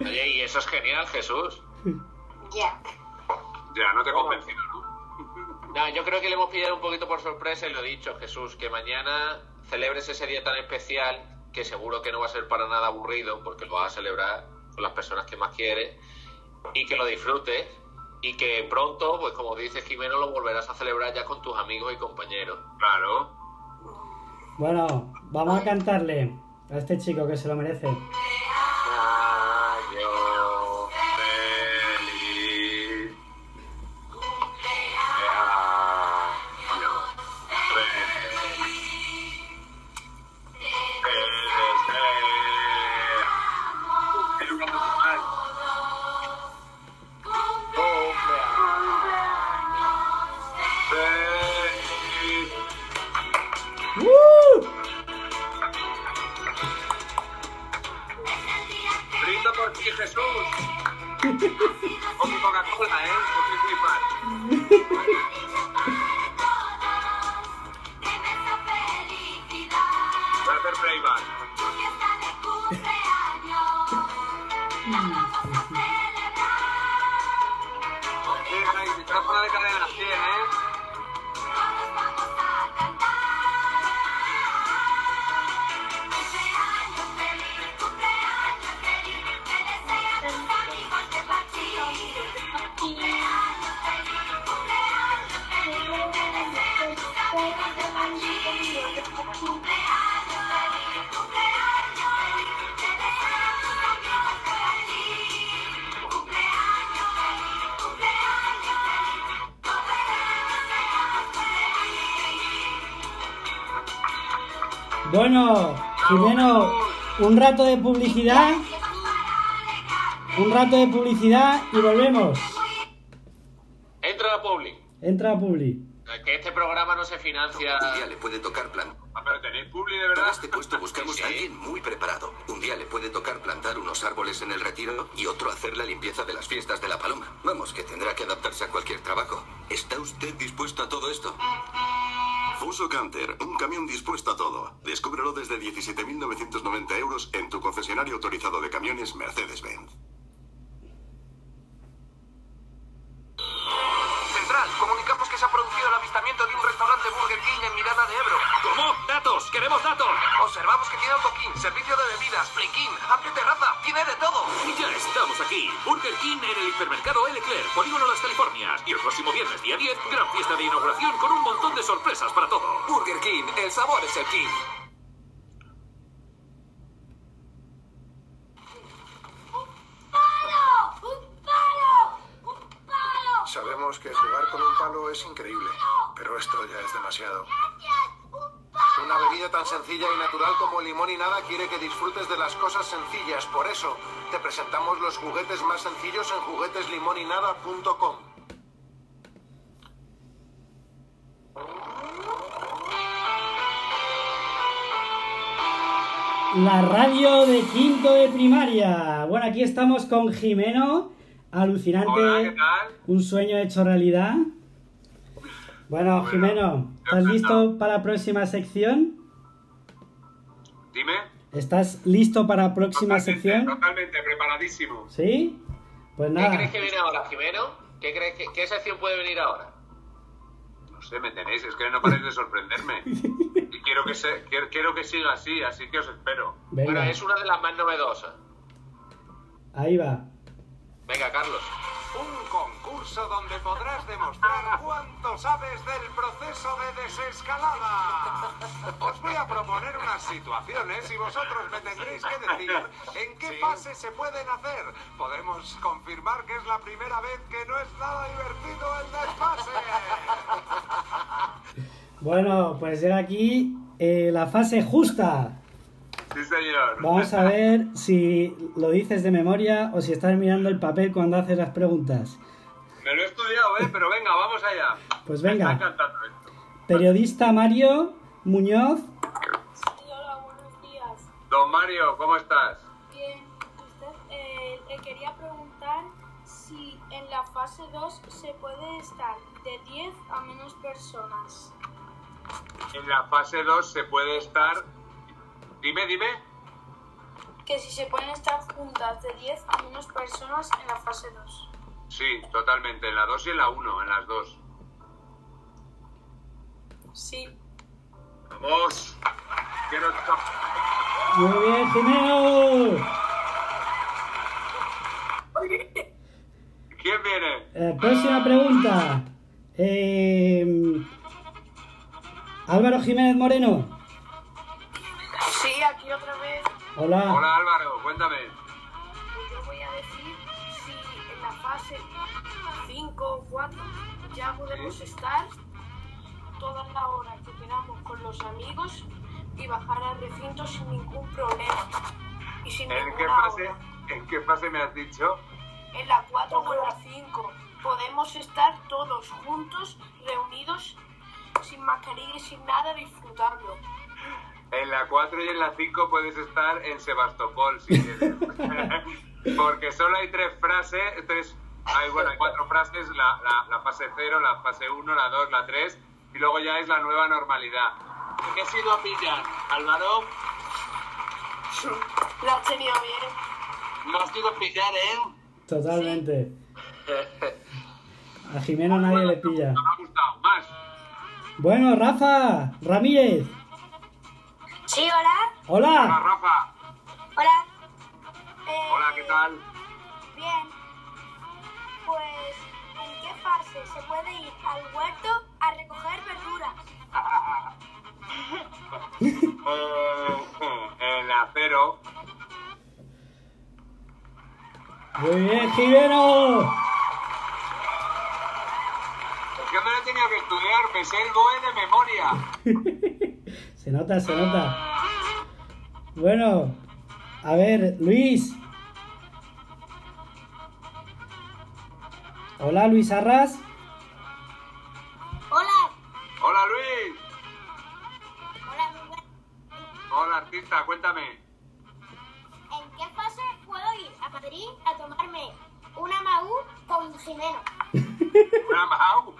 Oye, y eso es genial, Jesús. Ya. Ya, no te he convencido, ¿no? Yo creo que le hemos pillado un poquito por sorpresa y lo he dicho, Jesús, que mañana celebres ese día tan especial que seguro que no va a ser para nada aburrido porque lo vas a celebrar con las personas que más quieres y que lo disfrutes y que pronto, pues como dice Jimeno, lo volverás a celebrar ya con tus amigos y compañeros. Claro. Bueno, vamos a cantarle a este chico que se lo merece. Bueno, Jimeno, un rato de publicidad. Un rato de publicidad y volvemos. Entra a Public. Entra a Publi. Que este programa no se financia. Un día le puede tocar plan. Ah, pero tenéis publi de Para verdad. este puesto buscamos Sí. a alguien muy preparado. Un día le puede tocar plantar unos árboles en el retiro y otro hacer la limpieza de las fiestas de la paloma. Vamos, que tendrá que adaptarse a cualquier trabajo. ¿Está usted dispuesto a todo esto? Fuso Canter, un camión dispuesto a todo. Descúbrelo desde 17.990 euros en tu concesionario autorizado de camiones Mercedes-Benz. Central, comunicamos que se ha producido el avistamiento de un restaurante Burger King en Mirada de Ebro. ¿Cómo? ¡Datos! ¡Queremos datos! Observamos que tiene autoking, servicio de bebidas, play-king, amplia terraza, tiene de todo. Ya estamos aquí. Burger King en el hipermercado L. Claire, Polígono Las Californias. Y el próximo viernes, día 10, gran fiesta de inauguración con un montón de sorpresas para todos. Burger King, el sabor es el King. Más sencillos en jugueteslimoninada.com. La radio de quinto de primaria. Bueno, aquí estamos con Jimeno. Alucinante. Hola, ¿qué tal? Un sueño hecho realidad. Bueno, Jimeno, ¿estás listo para la próxima sección? Dime. ¿Estás listo para la próxima Totalmente, sección? totalmente, preparadísimo. ¿Sí? Pues ¿Qué nada. crees que viene ahora, Jimeno? ¿Qué crees que qué sección puede venir ahora? No sé, me tenéis, es que no paréis de sorprenderme. Y quiero que, se, quiero, quiero que siga así, así que os espero. Venga, Bueno, es una de las más novedosas. ahí va. Venga, Carlos. Un concurso donde podrás demostrar cuánto sabes del proceso de desescalada. Os voy a proponer unas situaciones y vosotros me tendréis que decir en qué fase se pueden hacer. Podemos confirmar que es la primera vez que no es nada divertido el desfase. Bueno, pues llega aquí eh, la fase justa. Sí, señor. Vamos a ver si lo dices de memoria o si estás mirando el papel cuando haces las preguntas. Me lo he estudiado, ¿eh? Pero venga, vamos allá. Pues Me venga. está encantando esto. Periodista Mario Muñoz. Sí, hola, buenos días. Don Mario, ¿cómo estás? Bien, usted eh, le quería preguntar si en la fase 2 se puede estar de 10 a menos personas. En la fase 2 se puede estar... Dime, dime. Que si se pueden estar juntas de 10 a menos personas en la fase 2. Sí, totalmente. En la 2 y en la 1, en las dos. Sí. Vamos. Quiero... Muy bien, Jimeno. ¿Quién viene? Eh, próxima pregunta. Eh, Álvaro Jiménez Moreno. Hola. Hola Álvaro, cuéntame. Pues yo voy a decir si en la fase 5 o 4 ya podemos estar toda la hora que queramos con los amigos y bajar al recinto sin ningún problema. Y sin ¿En qué fase, hora. ¿En qué fase me has dicho? En la 4 o en la 5 podemos estar todos juntos, reunidos, sin mascarilla y sin nada, disfrutando. En la 4 y en la 5 puedes estar en Sebastopol si quieres. Porque solo hay tres frases, tres, hay, bueno, hay cuatro frases, la, la, la fase 0, la fase 1, la 2, la 3, y luego ya es la nueva normalidad. ¿Qué has ido a pillar, Álvaro? ¿La has tenido bien? No has ido a pillar, ¿eh? Totalmente. A Jimeno nadie le pilla. Me ha gustado más. Bueno, Rafa Ramírez. Sí, hola. Hola Hola. Rafa. Hola. Eh, Hola, ¿qué tal? Bien. Pues, ¿en qué fase se puede ir al huerto a recoger verduras? Eh, en la 0. Muy bien, Jimeno. Que me lo tenía que estudiar, me sé el BOE de memoria. Se nota, se nota. Bueno, a ver, Luis. Hola, Luis Arras. Hola, Hola Luis. hola, buenas. Hola artista, cuéntame. ¿En qué fase puedo ir a Madrid a tomarme una Maú con Jimeno? Una Mau.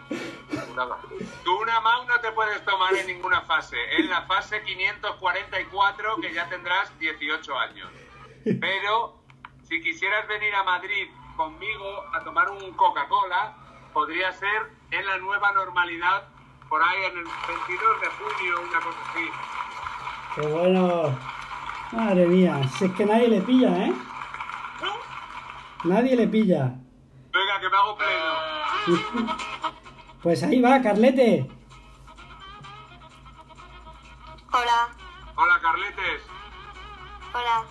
Una más. Tú una Mau no te puedes tomar en ninguna fase. En la fase 544 que ya tendrás 18 años. Pero si quisieras venir a Madrid conmigo a tomar un Coca-Cola, podría ser en la nueva normalidad por ahí en el 22 de junio, una cosa así. Qué bueno. Madre mía, si es que nadie le pilla, ¿eh? Nadie le pilla. Venga, que me hago pleno. Pues ahí va, Carlete. Hola, Hola Carletes, hola.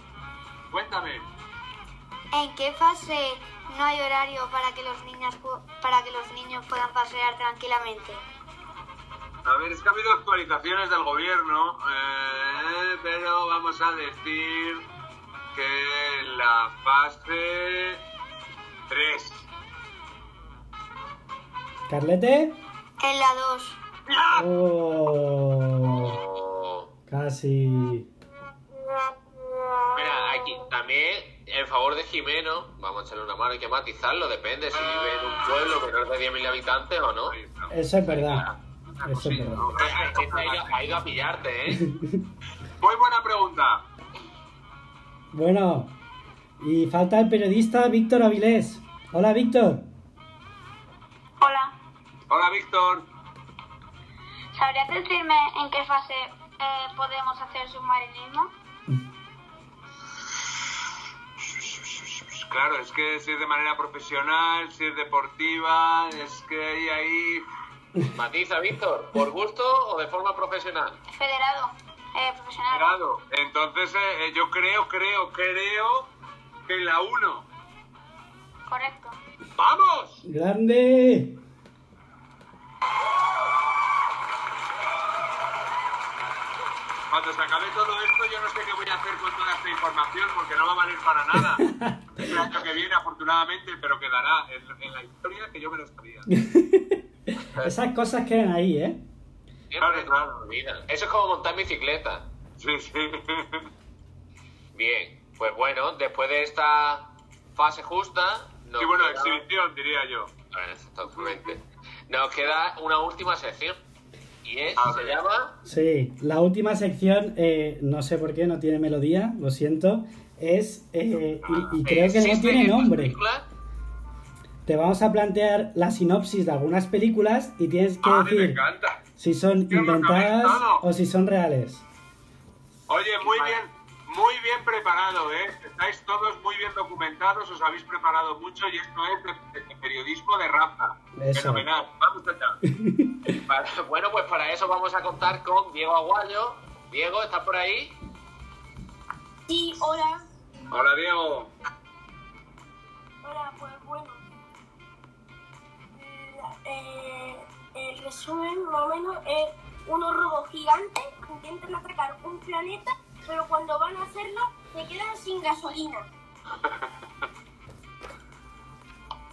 cuéntame. ¿En qué fase no hay horario para que los niños pu- para que los niños puedan pasear tranquilamente? A ver, es que ha habido actualizaciones del gobierno, eh, pero vamos a decir que en la fase 3. Carlete. En la 2. Oh, Oh. casi. Mira, aquí también, en favor de Jimeno, vamos a echarle una mano, hay que matizarlo, depende si vive en un pueblo menor de 10.000 habitantes o no. Eso es verdad. Eso es verdad. Este ha ido, ha ido a pillarte, ¿eh? Muy buena pregunta. Bueno, y falta el periodista Víctor Avilés. Hola, Víctor. Hola. Hola Víctor. ¿Sabrías decirme en qué fase eh, podemos hacer submarinismo? Claro, es que si es de manera profesional, si es deportiva, es que hay ahí... Matiza, Víctor, ¿por gusto o de forma profesional? Federado. Eh, profesional. Entonces eh, eh, yo creo, creo, creo que la 1. Correcto. ¡Vamos! Grande. Cuando se acabe todo esto, yo no sé qué voy a hacer con toda esta información porque no va a valer para nada. El año que viene, afortunadamente, pero quedará en, en la historia que yo me lo sabía. Esas cosas quedan ahí, ¿eh? Claro, olvidan. Eso es como montar bicicleta. Sí, sí. Bien, pues bueno, después de esta fase justa... Nos Y bueno, queda- exhibición, diría yo. Exactamente. Nos queda una última sección. Y es, se llama... Sí, la última sección, eh, no sé por qué, no tiene melodía, lo siento. Es, eh, y, y creo que no ¿Existen tiene nombre. películas? Te vamos a plantear la sinopsis de algunas películas y tienes que Ah, decir encanta. si son inventadas o si son reales. Oye, muy bien, muy bien preparado, ¿eh? Estáis todos muy bien documentados, os habéis preparado mucho y esto es de, periodismo de raza. Eso. Fenomenal. Vamos allá. Para- bueno, pues para eso vamos a contar con Diego Aguayo. Diego, ¿estás por ahí? Sí, hola. Hola, Diego. Hola, pues. Eh, el resumen, más o menos, es unos robos gigantes que intentan atracar un planeta, pero cuando van a hacerlo se quedan sin gasolina.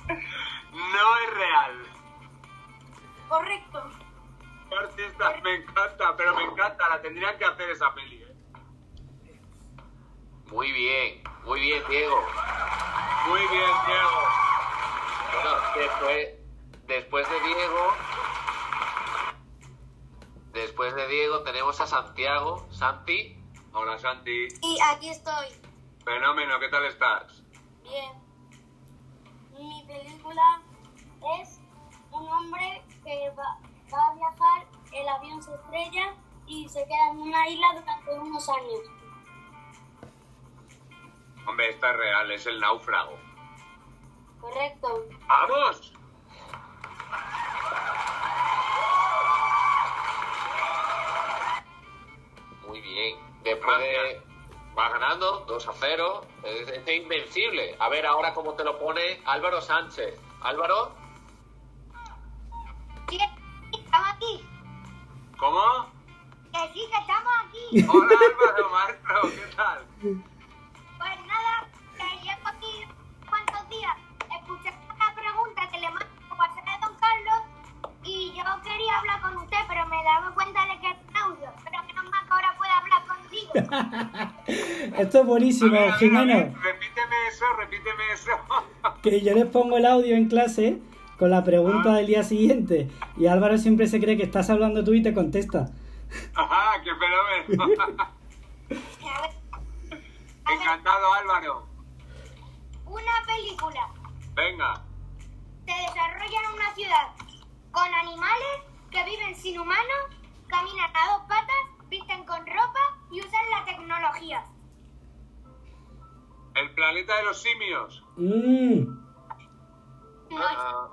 No es real. Correcto. Artista, me encanta, pero me encanta. La tendrían que hacer esa peli, ¿eh? Muy bien, muy bien, Diego. Muy bien, Diego. Bueno, después, después de Diego, después de Diego tenemos a Santiago, Santi. Hola, Santi. Y aquí estoy. Fenómeno, ¿qué tal estás? Bien. Mi película es un hombre que va, va a viajar, el avión se estrella y se queda en una isla durante unos años. Hombre, esta es real, es el náufrago. Correcto. ¡Vamos! Muy bien. Después de, va ganando 2 a 0. Es, es, invencible. A ver ahora cómo te lo pone Álvaro Sánchez. Álvaro. Estamos aquí. ¿Cómo? Que sí, que estamos aquí. Hola Álvaro, maestro, ¿qué tal? Me daba cuenta de que es un audio. Pero menos mal que ahora puedo hablar contigo. Esto es buenísimo, A ver, a ver, a Jimeno. ver, repíteme eso, repíteme eso. Que yo les pongo el audio en clase con la pregunta del día siguiente y Álvaro siempre se cree que estás hablando tú y te contesta. Ajá, qué fenómeno. Encantado, Álvaro. una película Venga. se desarrolla en una ciudad con animales que viven sin humanos, caminan a dos patas, visten con ropa y usan la tecnología. El planeta de los simios. Mm, No, Ah,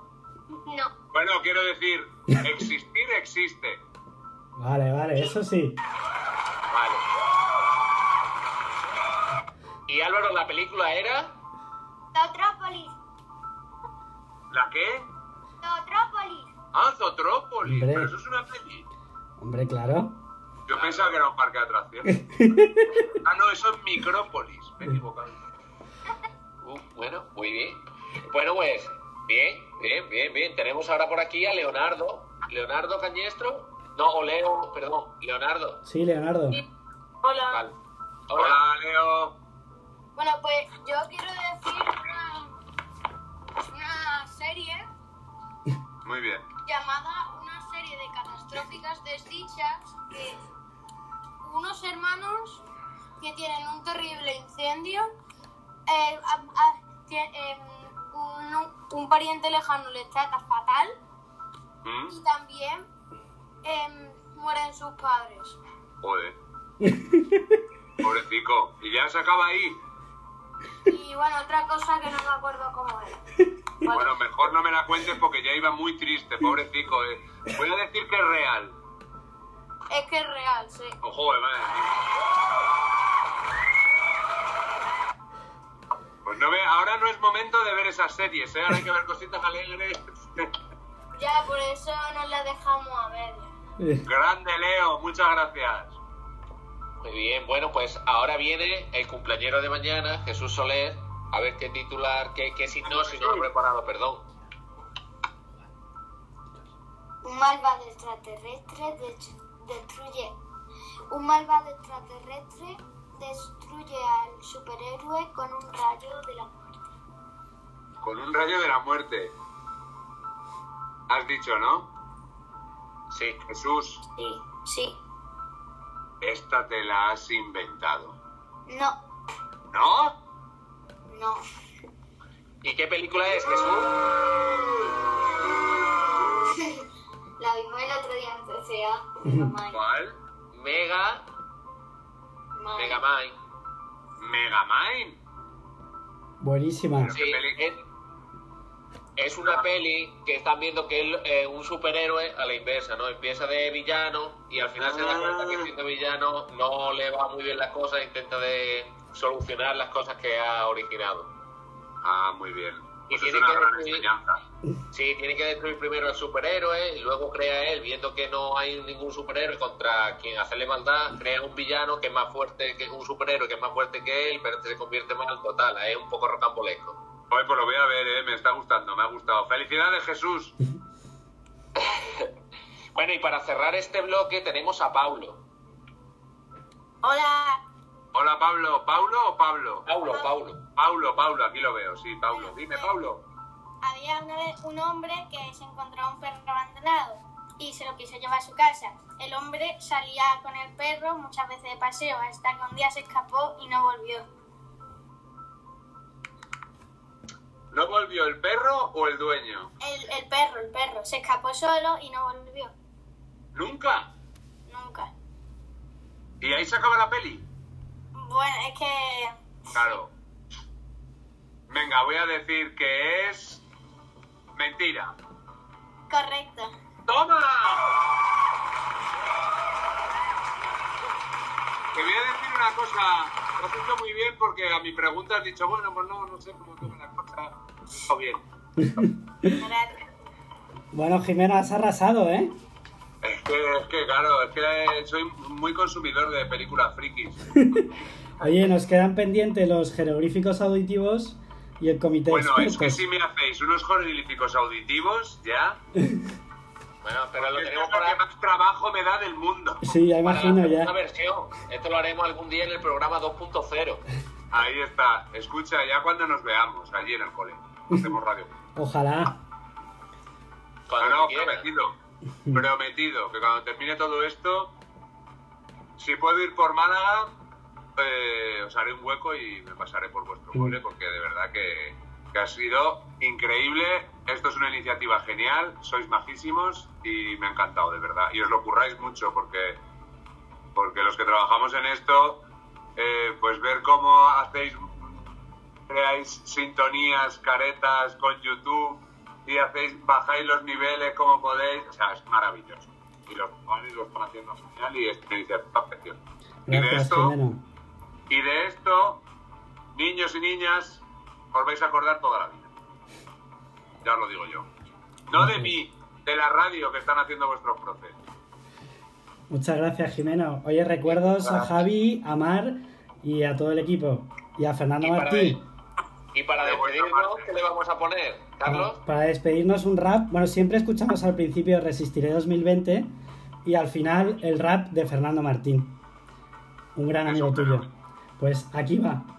no. bueno, quiero decir, existir existe. vale, vale, eso sí. Vale. Y Álvaro, la película era. Zotrópolis, ¿La qué? Ah, Zotrópolis. Hombre. Pero eso es una peli. Hombre, claro. Yo pensaba que era un parque de atracciones. ah, no, eso es Micrópolis. Me he equivocado. Uh, bueno, muy bien. Bueno, pues, bien, bien, bien, bien. Tenemos ahora por aquí a Leonardo. Leonardo Cañestro. No, o Leo, perdón, Leonardo. Sí, Leonardo. Hola. Vale. Hola, Leo. Bueno, pues yo quiero decir una, una serie Muy bien. Llamada Una serie de catastróficas desdichas que unos hermanos que tienen un terrible incendio, eh, a- a- tie- em, un, un pariente lejano les trata fatal ¿Mm? y también em, mueren sus padres. Joder. Pobrecico. ¿Y ya se acaba ahí? Y bueno, otra cosa que no me acuerdo cómo era. Bueno, mejor no me la cuentes porque ya iba muy triste, pobrecico. eh. Voy a decir que es real. Es que es real, sí. Ojo, eh, madre mía. Pues no ve, ahora no es momento de ver esas series, ¿eh? Ahora hay que ver cositas alegres. Ya, por eso nos la dejamos a ver. Grande Leo, muchas gracias. Muy bien, bueno, pues ahora viene el cumpleañero de mañana, Jesús Soler. A ver qué titular, qué, qué signo, si no lo he preparado, perdón. Un malvado extraterrestre de- destruye. Un malvado extraterrestre destruye al superhéroe con un rayo de la muerte. Con un rayo de la muerte. Has dicho, ¿no? Sí. Jesús, Sí, sí. Esta te la has inventado. No, ¿No? no. ¿Y qué película es, Jesús? La vimos el otro día en CCA. Megamind. ¿Cuál? Mega, Mind. Megamind. Megamind. Buenísima. Sí, es, es una peli que están viendo que es eh, un superhéroe a la inversa, ¿no? Empieza de villano y al final se da cuenta que siendo villano no le va muy bien las cosas, intenta de solucionar las cosas que ha originado. Ah, muy bien. Y Pues es tiene que destruir-. Sí, tiene que destruir primero al superhéroe y luego crea él, viendo que no hay ningún superhéroe contra quien hacerle maldad, crea un villano que es más fuerte que un superhéroe que es más fuerte que él, pero este se convierte mal total, es un poco rocambolesco. Hoy pues lo voy a ver, ¿eh? me está gustando, me ha gustado. Felicidades, Jesús. Bueno, y para cerrar este bloque tenemos a Paulo. Hola. Hola, Pablo. ¿Paulo o Pablo? Paulo, Paulo. Paulo, Paulo, aquí lo veo, sí, Paulo. Dime, Paulo. Había una vez un hombre que se encontró un perro abandonado y se lo quiso llevar a su casa. El hombre salía con el perro muchas veces de paseo hasta que un día se escapó y no volvió. ¿No volvió el perro o el dueño? El, el perro, el perro, se escapó solo y no volvió. ¿Nunca? Nunca. ¿Y ahí se acaba la peli? Bueno, es que... Claro. Venga, voy a decir que es... Mentira. Correcto. ¡Toma! Te voy a decir una cosa. Lo has hecho muy bien porque a mi pregunta has dicho, bueno, pues no, no sé cómo toma la cosa. Está bien. Bueno, Jimena, has arrasado, ¿eh? Eh, Que, es que, claro, es que soy muy consumidor de películas frikis. Oye, nos quedan pendientes los jeroglíficos auditivos y el comité Bueno, de es que si me hacéis unos jeroglíficos auditivos, ya. Bueno, pero lo tenemos es lo para, que más trabajo me da del mundo. Sí, ya para la imagino ya. versión. Esto lo haremos algún día en el programa 2.0. Ahí está. Escucha, ya cuando nos veamos allí en el cole. Hacemos radio. Ojalá. Cuando no, no, prometido. Prometido. Que cuando termine todo esto, si puedo ir por Málaga, eh, os haré un hueco y me pasaré por vuestro cole porque de verdad que, que ha sido increíble. Esto es una iniciativa genial, sois majísimos y me ha encantado, de verdad. Y os lo curráis mucho porque, porque los que trabajamos en esto, eh, pues ver cómo hacéis, creáis sintonías, caretas con YouTube y hacéis, bajáis los niveles como podéis, o sea, es maravilloso. Y los chavales lo están haciendo genial y es preciosa. Y de esto, y de esto, niños y niñas, os vais a acordar toda la vida. Ya os lo digo yo. No de mí, de la radio que están haciendo vuestros profes. Muchas gracias, Jimeno. Oye, recuerdos a Javi, a Mar y a todo el equipo. Y a Fernando Y Martín. Y para despedirnos, ¿qué le vamos a poner, Carlos? Para despedirnos un rap, bueno, siempre escuchamos al principio Resistiré 2020 y al final el rap de Fernando Martín, un gran amigo tuyo. Pues aquí va.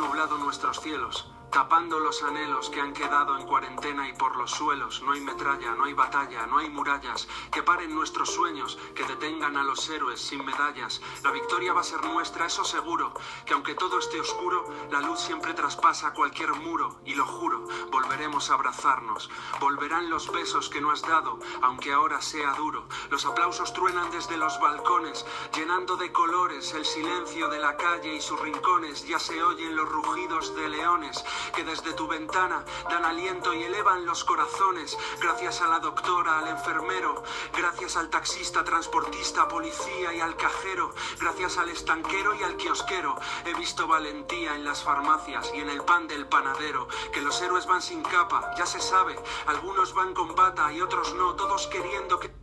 Nublado nuestros cielos, tapando los anhelos que han quedado en cuarentena y por los suelos. No hay metralla, no hay batalla, no hay murallas que paren nuestros sueños, que detengan a los héroes sin medallas. La victoria va a ser nuestra, eso seguro, que aunque todo esté oscuro, la luz siempre traspasa cualquier muro, y lo juro, volveremos a abrazarnos. Volverán los besos que no has dado, aunque ahora sea duro. Los aplausos truenan desde los balcones, llenando de colores el silencio de la calle y sus rincones. Ya se oyen los rugidos de leones que desde tu ventana dan aliento y elevan los corazones. Gracias a la doctora, al enfermero, gracias al taxista, transportista, policía y al cajero, gracias al estanquero y al kiosquero. He visto valentía en las farmacias y en el pan del panadero. Que los héroes van sin capa, ya se sabe. Algunos van con bata y otros no, todos queriendo que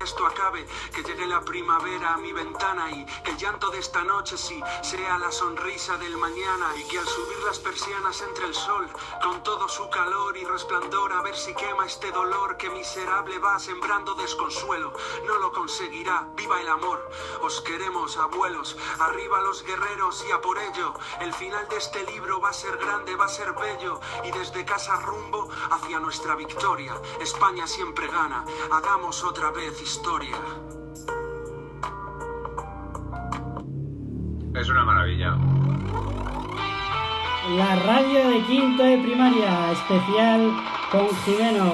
esto acabe, que llegue la primavera a mi ventana y que el llanto de esta noche sí sea la sonrisa del mañana y que al subir las persianas entre el sol con todo su calor y resplandor a ver si quema este dolor que miserable va sembrando desconsuelo. No lo conseguirá, viva el amor, os queremos abuelos, arriba los guerreros y a por ello. El final de este libro va a ser grande, va a ser bello y desde casa rumbo hacia nuestra victoria. España siempre gana, hagamos otra vez historia. Es una maravilla. La radio de quinto de primaria, especial con Jimeno.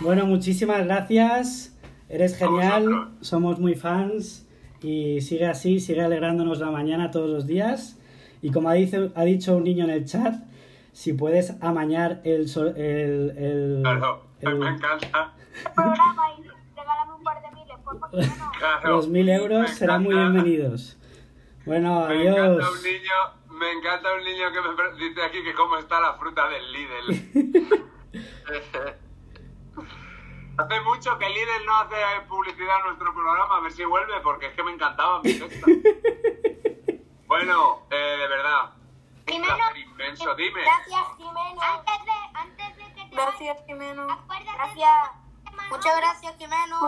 Bueno, muchísimas gracias. Eres genial, somos muy fans y sigue así, sigue alegrándonos la mañana todos los días. Y como ha dicho, ha dicho un niño en el chat, si puedes amañar el... sol- el, el- Claro, el- me encanta. programa y regálame un par de miles, por favor. Claro. los mil euros serán muy bienvenidos. Bueno, Me encanta adiós. un niño, me encanta un niño que me dice aquí que cómo está la fruta del Lidl. hace mucho que Lidl no hace publicidad en nuestro programa, a ver si vuelve, porque es que me encantaba mi cesta. Bueno, eh, de verdad. Jimeno, placer inmenso, dime. Gracias, Jimeno. Antes de, antes de que te Gracias, Jimeno. acuérdate Gracias. Muchas gracias, Jimeno.